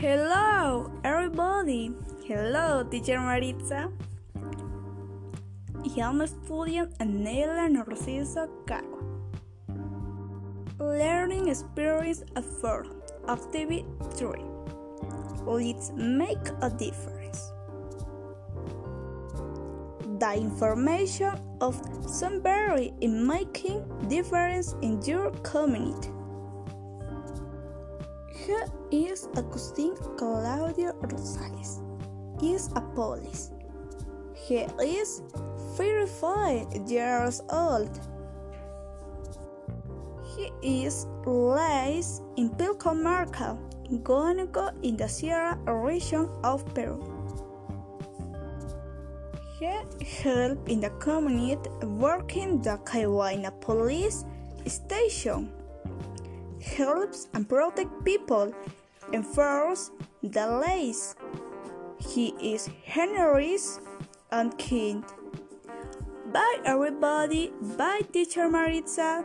Hello, everybody. Hello, teacher Maritza. I am studying Anela Narciso Caro. Learning experience at 4, activity 3. Let's make a difference. The information of some somebody in making difference in your community. He is Agustin Claudio Rosales. He is a police. He is 35 years old. He is raised in Pilcomarca, Huánuco, in the Sierra region of Peru. He helped in the community working the Cayhuayna police station helps and protect people, enforce the laws. He is generous and kind. Bye everybody. Bye teacher Maritza.